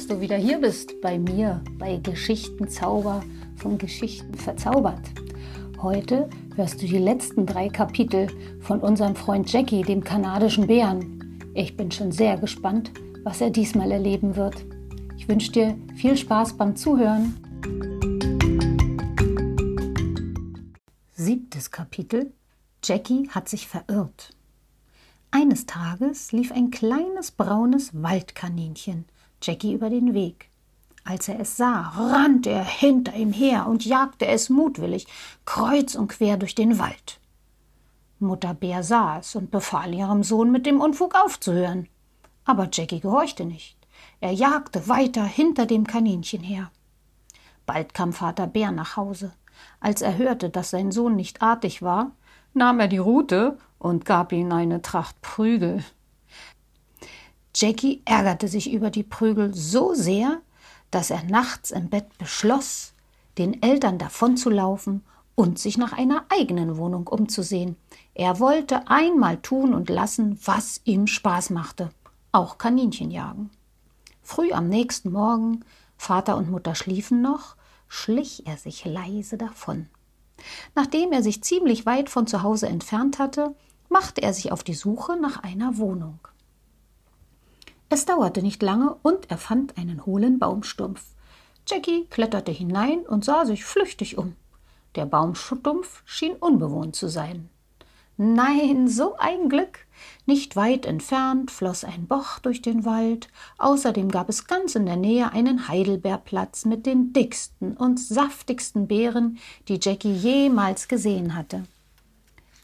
dass du wieder hier bist bei mir, bei Geschichtenzauber von Geschichten verzaubert. Heute hörst du die letzten drei Kapitel von unserem Freund Jackie, dem kanadischen Bären. Ich bin schon sehr gespannt, was er diesmal erleben wird. Ich wünsche dir viel Spaß beim Zuhören. Siebtes Kapitel. Jackie hat sich verirrt. Eines Tages lief ein kleines braunes Waldkaninchen Jackie über den Weg. Als er es sah, rannte er hinter ihm her und jagte es mutwillig kreuz und quer durch den Wald. Mutter Bär sah es und befahl ihrem Sohn, mit dem Unfug aufzuhören. Aber Jackie gehorchte nicht. Er jagte weiter hinter dem Kaninchen her. Bald kam Vater Bär nach Hause. Als er hörte, dass sein Sohn nicht artig war, nahm er die Rute und gab ihm eine Tracht Prügel. Jackie ärgerte sich über die Prügel so sehr, dass er nachts im Bett beschloss, den Eltern davonzulaufen und sich nach einer eigenen Wohnung umzusehen. Er wollte einmal tun und lassen, was ihm Spaß machte, auch Kaninchen jagen. Früh am nächsten Morgen, Vater und Mutter schliefen noch, schlich er sich leise davon. Nachdem er sich ziemlich weit von zu Hause entfernt hatte, machte er sich auf die Suche nach einer Wohnung. Es dauerte nicht lange und er fand einen hohlen Baumstumpf. Jackie kletterte hinein und sah sich flüchtig um. Der Baumstumpf schien unbewohnt zu sein. Nein, so ein Glück. Nicht weit entfernt floss ein Bach durch den Wald. Außerdem gab es ganz in der Nähe einen Heidelbeerplatz mit den dicksten und saftigsten Beeren, die Jackie jemals gesehen hatte.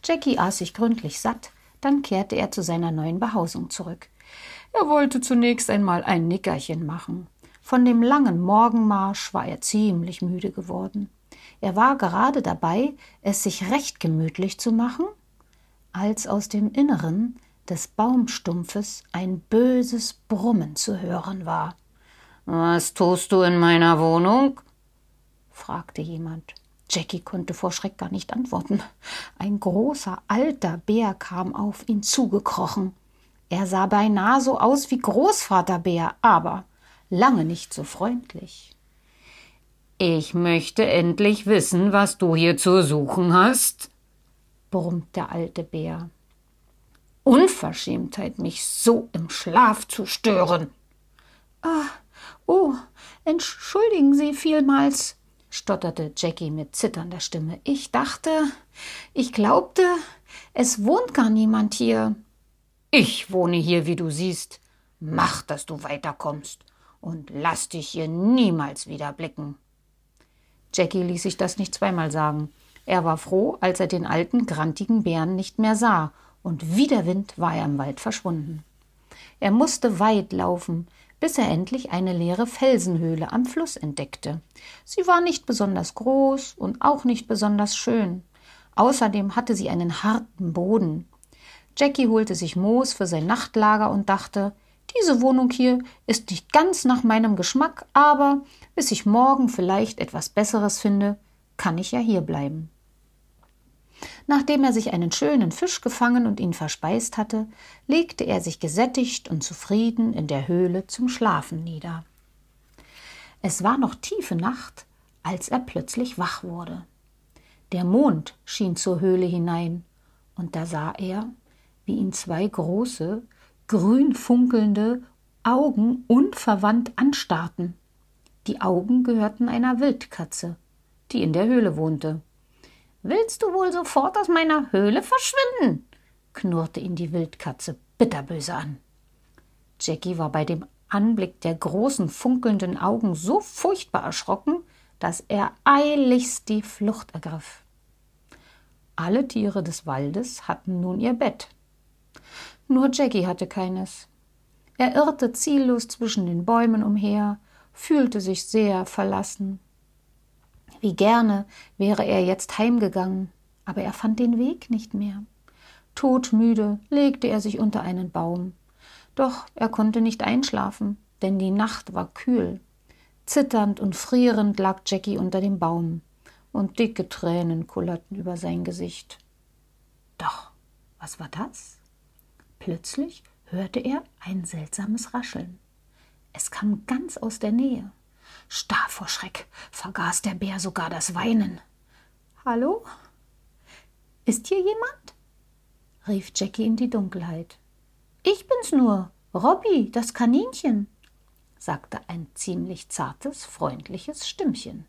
Jackie aß sich gründlich satt, dann kehrte er zu seiner neuen Behausung zurück. Er wollte zunächst einmal ein Nickerchen machen. Von dem langen Morgenmarsch war er ziemlich müde geworden. Er war gerade dabei, es sich recht gemütlich zu machen, als aus dem Inneren des Baumstumpfes ein böses Brummen zu hören war. Was tust du in meiner Wohnung? fragte jemand. Jackie konnte vor Schreck gar nicht antworten. Ein großer alter Bär kam auf ihn zugekrochen. Er sah beinahe so aus wie Großvater Bär, aber lange nicht so freundlich. Ich möchte endlich wissen, was du hier zu suchen hast, brummt der alte Bär. Unverschämtheit, mich so im Schlaf zu stören. Ah, oh, entschuldigen Sie vielmals, stotterte Jackie mit zitternder Stimme. Ich dachte, ich glaubte, es wohnt gar niemand hier. Ich wohne hier, wie du siehst. Mach, dass du weiterkommst und lass dich hier niemals wieder blicken. Jackie ließ sich das nicht zweimal sagen. Er war froh, als er den alten, grantigen Bären nicht mehr sah, und wie der Wind war er im Wald verschwunden. Er musste weit laufen, bis er endlich eine leere Felsenhöhle am Fluss entdeckte. Sie war nicht besonders groß und auch nicht besonders schön. Außerdem hatte sie einen harten Boden. Jackie holte sich Moos für sein Nachtlager und dachte, diese Wohnung hier ist nicht ganz nach meinem Geschmack, aber bis ich morgen vielleicht etwas Besseres finde, kann ich ja hier bleiben. Nachdem er sich einen schönen Fisch gefangen und ihn verspeist hatte, legte er sich gesättigt und zufrieden in der Höhle zum Schlafen nieder. Es war noch tiefe Nacht, als er plötzlich wach wurde. Der Mond schien zur Höhle hinein, und da sah er, wie ihn zwei große, grün funkelnde Augen unverwandt anstarrten. Die Augen gehörten einer Wildkatze, die in der Höhle wohnte. Willst du wohl sofort aus meiner Höhle verschwinden? knurrte ihn die Wildkatze bitterböse an. Jackie war bei dem Anblick der großen funkelnden Augen so furchtbar erschrocken, dass er eiligst die Flucht ergriff. Alle Tiere des Waldes hatten nun ihr Bett. Nur Jackie hatte keines. Er irrte ziellos zwischen den Bäumen umher, fühlte sich sehr verlassen. Wie gerne wäre er jetzt heimgegangen, aber er fand den Weg nicht mehr. Todmüde legte er sich unter einen Baum. Doch er konnte nicht einschlafen, denn die Nacht war kühl. Zitternd und frierend lag Jackie unter dem Baum, und dicke Tränen kullerten über sein Gesicht. Doch, was war das? Plötzlich hörte er ein seltsames Rascheln. Es kam ganz aus der Nähe. Starr vor Schreck vergaß der Bär sogar das Weinen. Hallo? Ist hier jemand? rief Jackie in die Dunkelheit. Ich bin's nur, Robby, das Kaninchen, sagte ein ziemlich zartes, freundliches Stimmchen.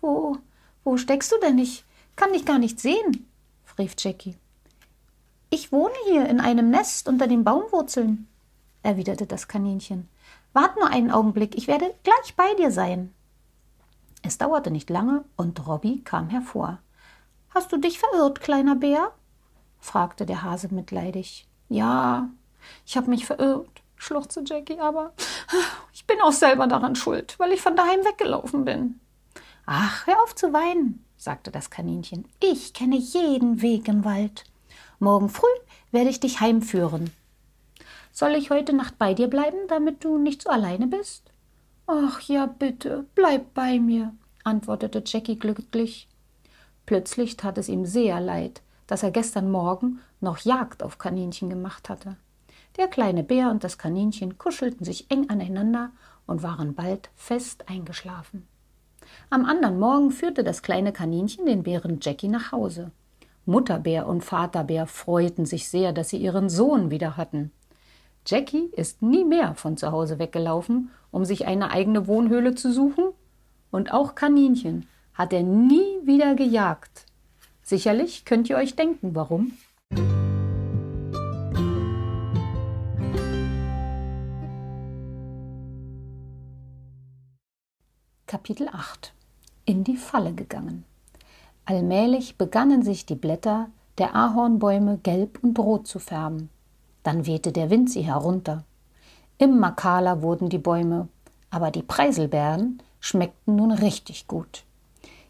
Wo, wo steckst du denn? Ich kann dich gar nicht sehen, rief Jackie. Ich wohne hier in einem Nest unter den Baumwurzeln, erwiderte das Kaninchen. Wart nur einen Augenblick, ich werde gleich bei dir sein. Es dauerte nicht lange und Robby kam hervor. Hast du dich verirrt, kleiner Bär? fragte der Hase mitleidig. Ja, ich habe mich verirrt, schluchzte Jackie, aber ich bin auch selber daran schuld, weil ich von daheim weggelaufen bin. Ach, hör auf zu weinen, sagte das Kaninchen. Ich kenne jeden Weg im Wald. Morgen früh werde ich dich heimführen. Soll ich heute Nacht bei dir bleiben, damit du nicht so alleine bist? Ach ja, bitte, bleib bei mir, antwortete Jackie glücklich. Plötzlich tat es ihm sehr leid, dass er gestern Morgen noch Jagd auf Kaninchen gemacht hatte. Der kleine Bär und das Kaninchen kuschelten sich eng aneinander und waren bald fest eingeschlafen. Am anderen Morgen führte das kleine Kaninchen den Bären Jackie nach Hause. Mutterbär und Vaterbär freuten sich sehr, dass sie ihren Sohn wieder hatten. Jackie ist nie mehr von zu Hause weggelaufen, um sich eine eigene Wohnhöhle zu suchen, und auch Kaninchen hat er nie wieder gejagt. Sicherlich könnt ihr euch denken, warum. Kapitel 8 In die Falle gegangen. Allmählich begannen sich die Blätter der Ahornbäume gelb und rot zu färben. Dann wehte der Wind sie herunter. Immer kahler wurden die Bäume, aber die Preiselbeeren schmeckten nun richtig gut.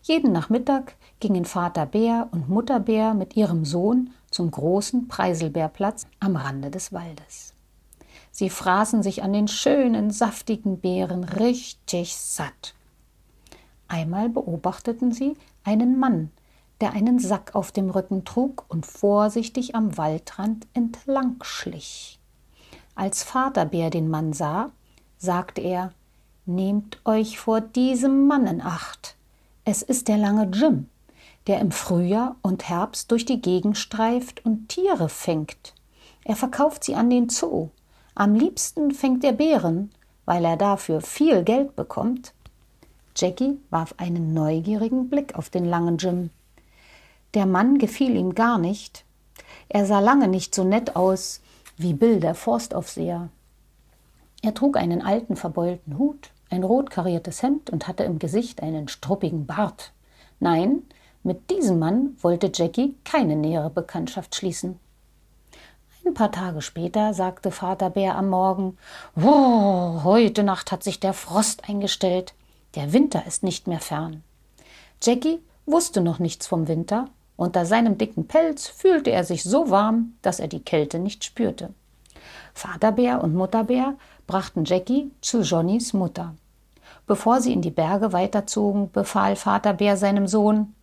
Jeden Nachmittag gingen Vater Bär und Mutter Bär mit ihrem Sohn zum großen Preiselbeerplatz am Rande des Waldes. Sie fraßen sich an den schönen, saftigen Beeren richtig satt. Einmal beobachteten sie einen Mann, der einen Sack auf dem Rücken trug und vorsichtig am Waldrand entlang schlich. Als Vaterbär den Mann sah, sagte er Nehmt euch vor diesem Mann in Acht. Es ist der lange Jim, der im Frühjahr und Herbst durch die Gegend streift und Tiere fängt. Er verkauft sie an den Zoo. Am liebsten fängt er Bären, weil er dafür viel Geld bekommt. Jackie warf einen neugierigen Blick auf den langen Jim. Der Mann gefiel ihm gar nicht. Er sah lange nicht so nett aus wie Bill, der Forstaufseher. Er trug einen alten verbeulten Hut, ein rot kariertes Hemd und hatte im Gesicht einen struppigen Bart. Nein, mit diesem Mann wollte Jackie keine nähere Bekanntschaft schließen. Ein paar Tage später sagte Vater Bär am Morgen: heute Nacht hat sich der Frost eingestellt. Der Winter ist nicht mehr fern. Jackie wusste noch nichts vom Winter unter seinem dicken Pelz fühlte er sich so warm, dass er die Kälte nicht spürte. Vaterbär und Mutterbär brachten Jackie zu Johnnys Mutter. Bevor sie in die Berge weiterzogen, befahl Vaterbär seinem Sohn,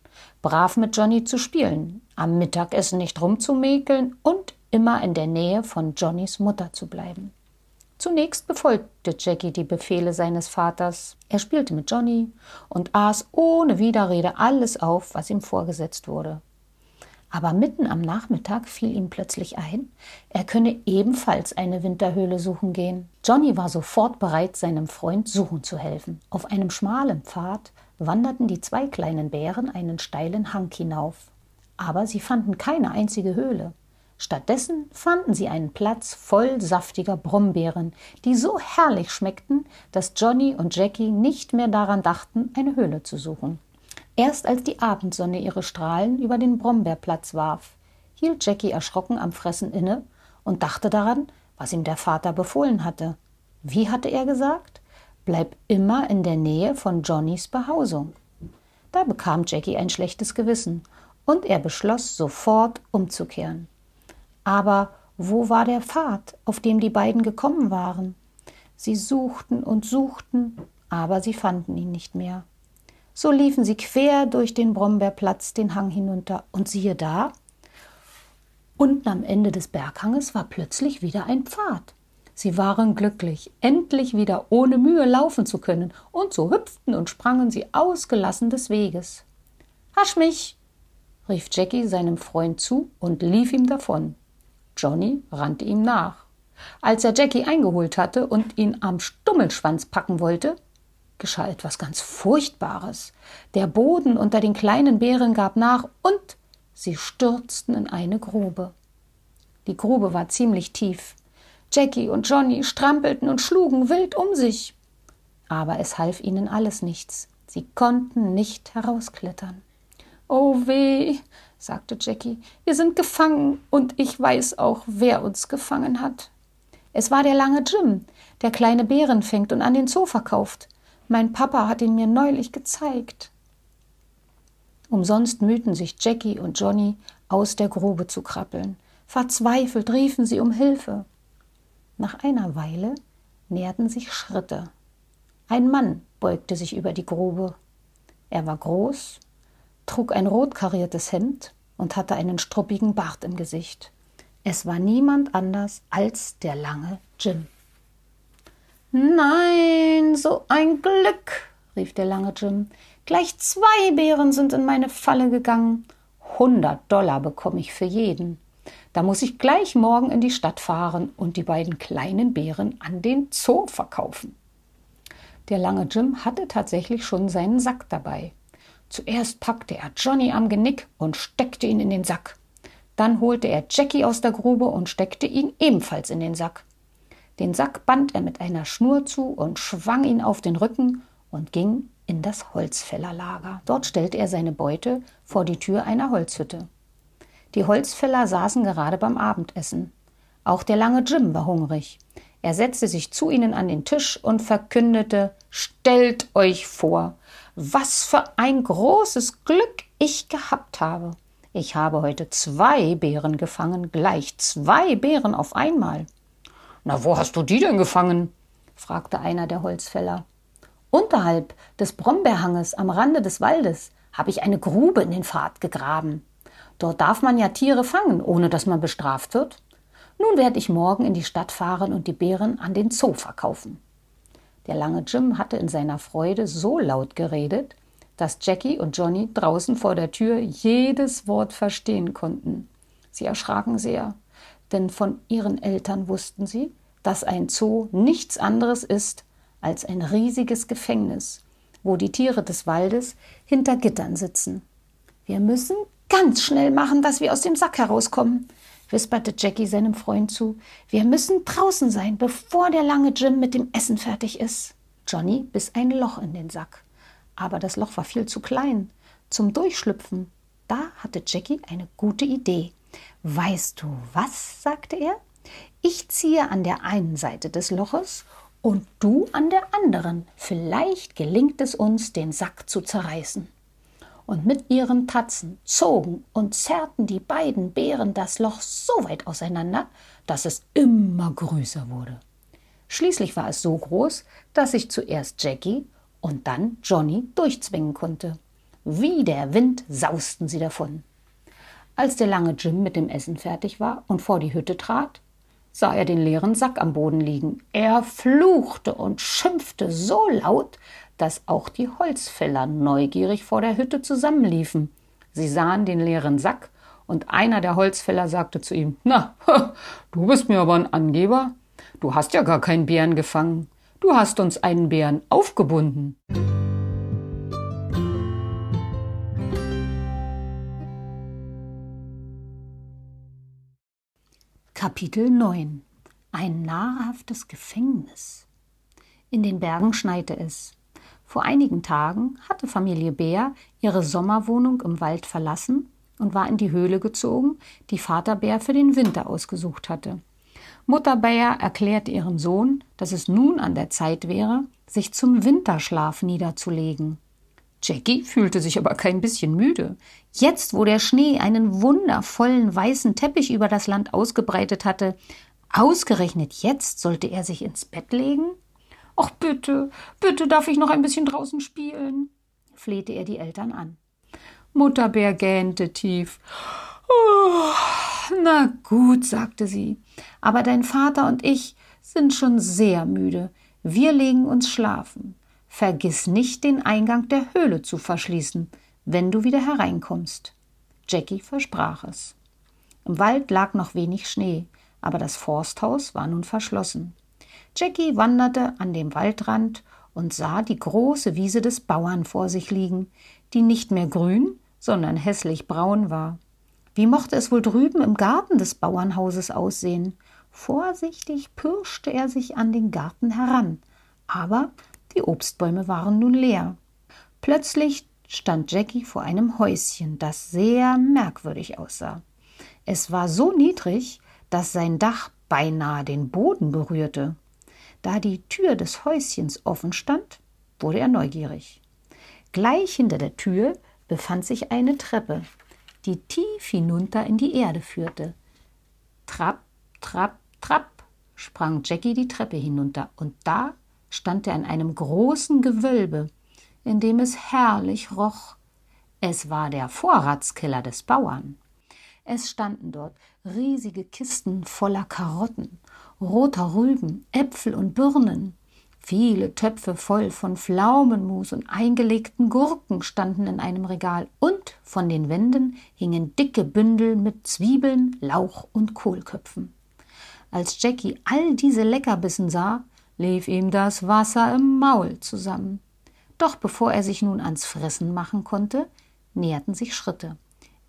brav mit Johnny zu spielen, am Mittagessen nicht rumzumäkeln und immer in der Nähe von Johnnys Mutter zu bleiben. Zunächst befolgte Jackie die Befehle seines Vaters. Er spielte mit Johnny und aß ohne Widerrede alles auf, was ihm vorgesetzt wurde. Aber mitten am Nachmittag fiel ihm plötzlich ein, er könne ebenfalls eine Winterhöhle suchen gehen. Johnny war sofort bereit, seinem Freund suchen zu helfen. Auf einem schmalen Pfad wanderten die zwei kleinen Bären einen steilen Hang hinauf. Aber sie fanden keine einzige Höhle. Stattdessen fanden sie einen Platz voll saftiger Brombeeren, die so herrlich schmeckten, dass Johnny und Jackie nicht mehr daran dachten, eine Höhle zu suchen. Erst als die Abendsonne ihre Strahlen über den Brombeerplatz warf, hielt Jackie erschrocken am Fressen inne und dachte daran, was ihm der Vater befohlen hatte. Wie hatte er gesagt? Bleib immer in der Nähe von Johnnys Behausung. Da bekam Jackie ein schlechtes Gewissen und er beschloss, sofort umzukehren. Aber wo war der Pfad, auf dem die beiden gekommen waren? Sie suchten und suchten, aber sie fanden ihn nicht mehr. So liefen sie quer durch den Brombeerplatz den Hang hinunter, und siehe da, unten am Ende des Berghanges war plötzlich wieder ein Pfad. Sie waren glücklich, endlich wieder ohne Mühe laufen zu können, und so hüpften und sprangen sie ausgelassen des Weges. Hasch mich, rief Jackie seinem Freund zu und lief ihm davon. Johnny rannte ihm nach. Als er Jackie eingeholt hatte und ihn am Stummelschwanz packen wollte, geschah etwas ganz Furchtbares. Der Boden unter den kleinen Bären gab nach und sie stürzten in eine Grube. Die Grube war ziemlich tief. Jackie und Johnny strampelten und schlugen wild um sich. Aber es half ihnen alles nichts. Sie konnten nicht herausklettern. Oh weh, sagte Jackie, wir sind gefangen und ich weiß auch, wer uns gefangen hat. Es war der lange Jim, der kleine Bären fängt und an den Zoo verkauft. Mein Papa hat ihn mir neulich gezeigt. Umsonst mühten sich Jackie und Johnny, aus der Grube zu krabbeln. Verzweifelt riefen sie um Hilfe. Nach einer Weile näherten sich Schritte. Ein Mann beugte sich über die Grube. Er war groß, trug ein rot kariertes Hemd und hatte einen struppigen Bart im Gesicht. Es war niemand anders als der lange Jim. Nein, so ein Glück, rief der lange Jim. Gleich zwei Bären sind in meine Falle gegangen. Hundert Dollar bekomme ich für jeden. Da muss ich gleich morgen in die Stadt fahren und die beiden kleinen Bären an den Zoo verkaufen. Der lange Jim hatte tatsächlich schon seinen Sack dabei. Zuerst packte er Johnny am Genick und steckte ihn in den Sack. Dann holte er Jackie aus der Grube und steckte ihn ebenfalls in den Sack. Den Sack band er mit einer Schnur zu und schwang ihn auf den Rücken und ging in das Holzfällerlager. Dort stellte er seine Beute vor die Tür einer Holzhütte. Die Holzfäller saßen gerade beim Abendessen. Auch der lange Jim war hungrig. Er setzte sich zu ihnen an den Tisch und verkündete Stellt euch vor, was für ein großes Glück ich gehabt habe. Ich habe heute zwei Bären gefangen, gleich zwei Bären auf einmal. Na, wo hast du die denn gefangen? fragte einer der Holzfäller. Unterhalb des Brombeerhanges am Rande des Waldes habe ich eine Grube in den Pfad gegraben. Dort darf man ja Tiere fangen, ohne dass man bestraft wird. Nun werde ich morgen in die Stadt fahren und die Beeren an den Zoo verkaufen. Der lange Jim hatte in seiner Freude so laut geredet, dass Jackie und Johnny draußen vor der Tür jedes Wort verstehen konnten. Sie erschraken sehr denn von ihren Eltern wussten sie, dass ein Zoo nichts anderes ist als ein riesiges Gefängnis, wo die Tiere des Waldes hinter Gittern sitzen. Wir müssen ganz schnell machen, dass wir aus dem Sack herauskommen, wisperte Jackie seinem Freund zu. Wir müssen draußen sein, bevor der lange Jim mit dem Essen fertig ist. Johnny biss ein Loch in den Sack. Aber das Loch war viel zu klein zum Durchschlüpfen. Da hatte Jackie eine gute Idee. Weißt du was? sagte er. Ich ziehe an der einen Seite des Loches und du an der anderen. Vielleicht gelingt es uns, den Sack zu zerreißen. Und mit ihren Tatzen zogen und zerrten die beiden Bären das Loch so weit auseinander, dass es immer größer wurde. Schließlich war es so groß, dass sich zuerst Jackie und dann Johnny durchzwingen konnte. Wie der Wind sausten sie davon. Als der lange Jim mit dem Essen fertig war und vor die Hütte trat, sah er den leeren Sack am Boden liegen. Er fluchte und schimpfte so laut, dass auch die Holzfäller neugierig vor der Hütte zusammenliefen. Sie sahen den leeren Sack, und einer der Holzfäller sagte zu ihm Na, du bist mir aber ein Angeber. Du hast ja gar keinen Bären gefangen. Du hast uns einen Bären aufgebunden. Kapitel 9 Ein nahrhaftes Gefängnis In den Bergen schneite es. Vor einigen Tagen hatte Familie Bär ihre Sommerwohnung im Wald verlassen und war in die Höhle gezogen, die Vater Bär für den Winter ausgesucht hatte. Mutter Bär erklärte ihrem Sohn, dass es nun an der Zeit wäre, sich zum Winterschlaf niederzulegen. Jackie fühlte sich aber kein bisschen müde. Jetzt, wo der Schnee einen wundervollen weißen Teppich über das Land ausgebreitet hatte, ausgerechnet jetzt sollte er sich ins Bett legen? Ach bitte, bitte darf ich noch ein bisschen draußen spielen, flehte er die Eltern an. Mutterbär gähnte tief. Oh, Na gut, sagte sie, aber dein Vater und ich sind schon sehr müde. Wir legen uns schlafen. Vergiss nicht, den Eingang der Höhle zu verschließen, wenn du wieder hereinkommst. Jackie versprach es. Im Wald lag noch wenig Schnee, aber das Forsthaus war nun verschlossen. Jackie wanderte an dem Waldrand und sah die große Wiese des Bauern vor sich liegen, die nicht mehr grün, sondern hässlich braun war. Wie mochte es wohl drüben im Garten des Bauernhauses aussehen? Vorsichtig pirschte er sich an den Garten heran, aber die Obstbäume waren nun leer. Plötzlich stand Jackie vor einem Häuschen, das sehr merkwürdig aussah. Es war so niedrig, dass sein Dach beinahe den Boden berührte. Da die Tür des Häuschens offen stand, wurde er neugierig. Gleich hinter der Tür befand sich eine Treppe, die tief hinunter in die Erde führte. Trapp, trapp, trapp sprang Jackie die Treppe hinunter, und da stand er in einem großen Gewölbe, in dem es herrlich roch. Es war der Vorratskeller des Bauern. Es standen dort riesige Kisten voller Karotten, roter Rüben, Äpfel und Birnen. Viele Töpfe voll von Pflaumenmus und eingelegten Gurken standen in einem Regal, und von den Wänden hingen dicke Bündel mit Zwiebeln, Lauch und Kohlköpfen. Als Jackie all diese Leckerbissen sah, lief ihm das Wasser im Maul zusammen. Doch bevor er sich nun ans Fressen machen konnte, näherten sich Schritte.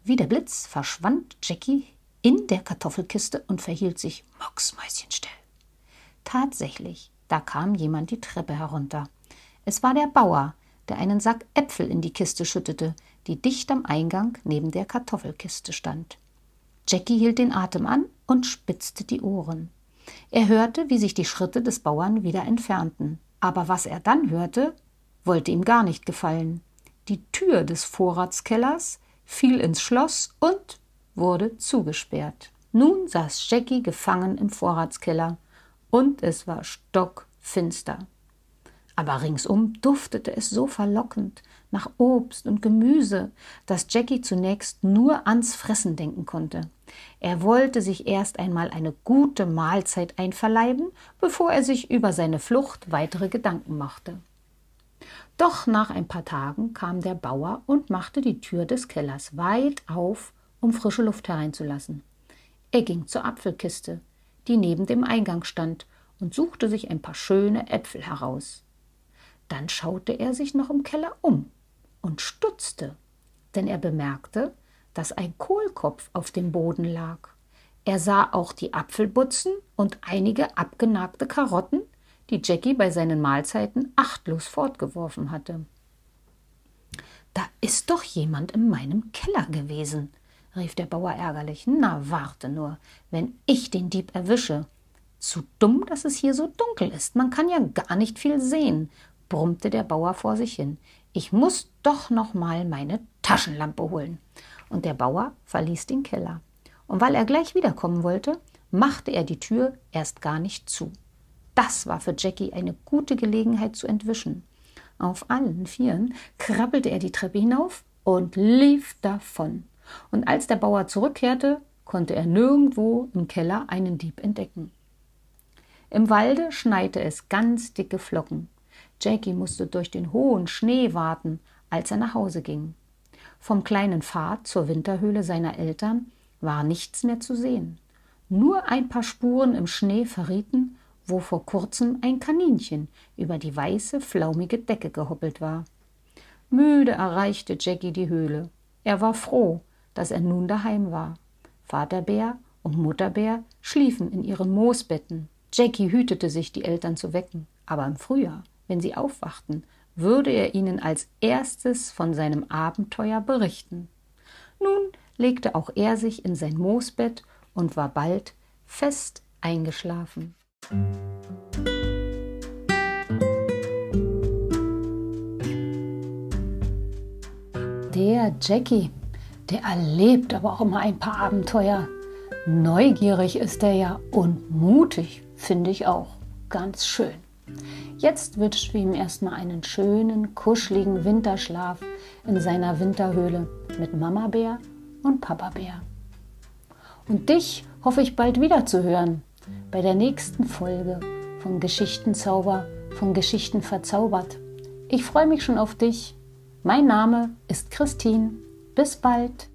Wie der Blitz verschwand Jackie in der Kartoffelkiste und verhielt sich mucksmäuschenstill. Tatsächlich, da kam jemand die Treppe herunter. Es war der Bauer, der einen Sack Äpfel in die Kiste schüttete, die dicht am Eingang neben der Kartoffelkiste stand. Jackie hielt den Atem an und spitzte die Ohren. Er hörte, wie sich die Schritte des Bauern wieder entfernten. Aber was er dann hörte, wollte ihm gar nicht gefallen. Die Tür des Vorratskellers fiel ins Schloss und wurde zugesperrt. Nun saß Jackie gefangen im Vorratskeller und es war stockfinster. Aber ringsum duftete es so verlockend nach Obst und Gemüse, dass Jackie zunächst nur ans Fressen denken konnte. Er wollte sich erst einmal eine gute Mahlzeit einverleiben, bevor er sich über seine Flucht weitere Gedanken machte. Doch nach ein paar Tagen kam der Bauer und machte die Tür des Kellers weit auf um frische Luft hereinzulassen. Er ging zur Apfelkiste, die neben dem Eingang stand, und suchte sich ein paar schöne Äpfel heraus. Dann schaute er sich noch im Keller um und stutzte, denn er bemerkte, dass ein Kohlkopf auf dem Boden lag. Er sah auch die Apfelbutzen und einige abgenagte Karotten, die Jackie bei seinen Mahlzeiten achtlos fortgeworfen hatte. Da ist doch jemand in meinem Keller gewesen, rief der Bauer ärgerlich. Na, warte nur, wenn ich den Dieb erwische. Zu dumm, dass es hier so dunkel ist. Man kann ja gar nicht viel sehen, brummte der Bauer vor sich hin. Ich muss doch noch mal meine Taschenlampe holen. Und der Bauer verließ den Keller. Und weil er gleich wiederkommen wollte, machte er die Tür erst gar nicht zu. Das war für Jackie eine gute Gelegenheit zu entwischen. Auf allen Vieren krabbelte er die Treppe hinauf und lief davon und als der Bauer zurückkehrte, konnte er nirgendwo im Keller einen Dieb entdecken. Im Walde schneite es ganz dicke Flocken. Jackie musste durch den hohen Schnee warten, als er nach Hause ging. Vom kleinen Pfad zur Winterhöhle seiner Eltern war nichts mehr zu sehen. Nur ein paar Spuren im Schnee verrieten, wo vor kurzem ein Kaninchen über die weiße, flaumige Decke gehoppelt war. Müde erreichte Jackie die Höhle. Er war froh, dass er nun daheim war. Vater Bär und Mutter Bär schliefen in ihren Moosbetten. Jackie hütete sich, die Eltern zu wecken, aber im Frühjahr, wenn sie aufwachten, würde er ihnen als erstes von seinem Abenteuer berichten. Nun legte auch er sich in sein Moosbett und war bald fest eingeschlafen. Der Jackie der erlebt aber auch immer ein paar Abenteuer. Neugierig ist er ja und mutig, finde ich auch. Ganz schön. Jetzt wünschen wir ihm erstmal einen schönen, kuscheligen Winterschlaf in seiner Winterhöhle mit Mama Bär und Papa Bär. Und dich hoffe ich bald wieder zu hören bei der nächsten Folge von Geschichtenzauber, von Geschichten verzaubert. Ich freue mich schon auf dich. Mein Name ist Christine. Bis bald.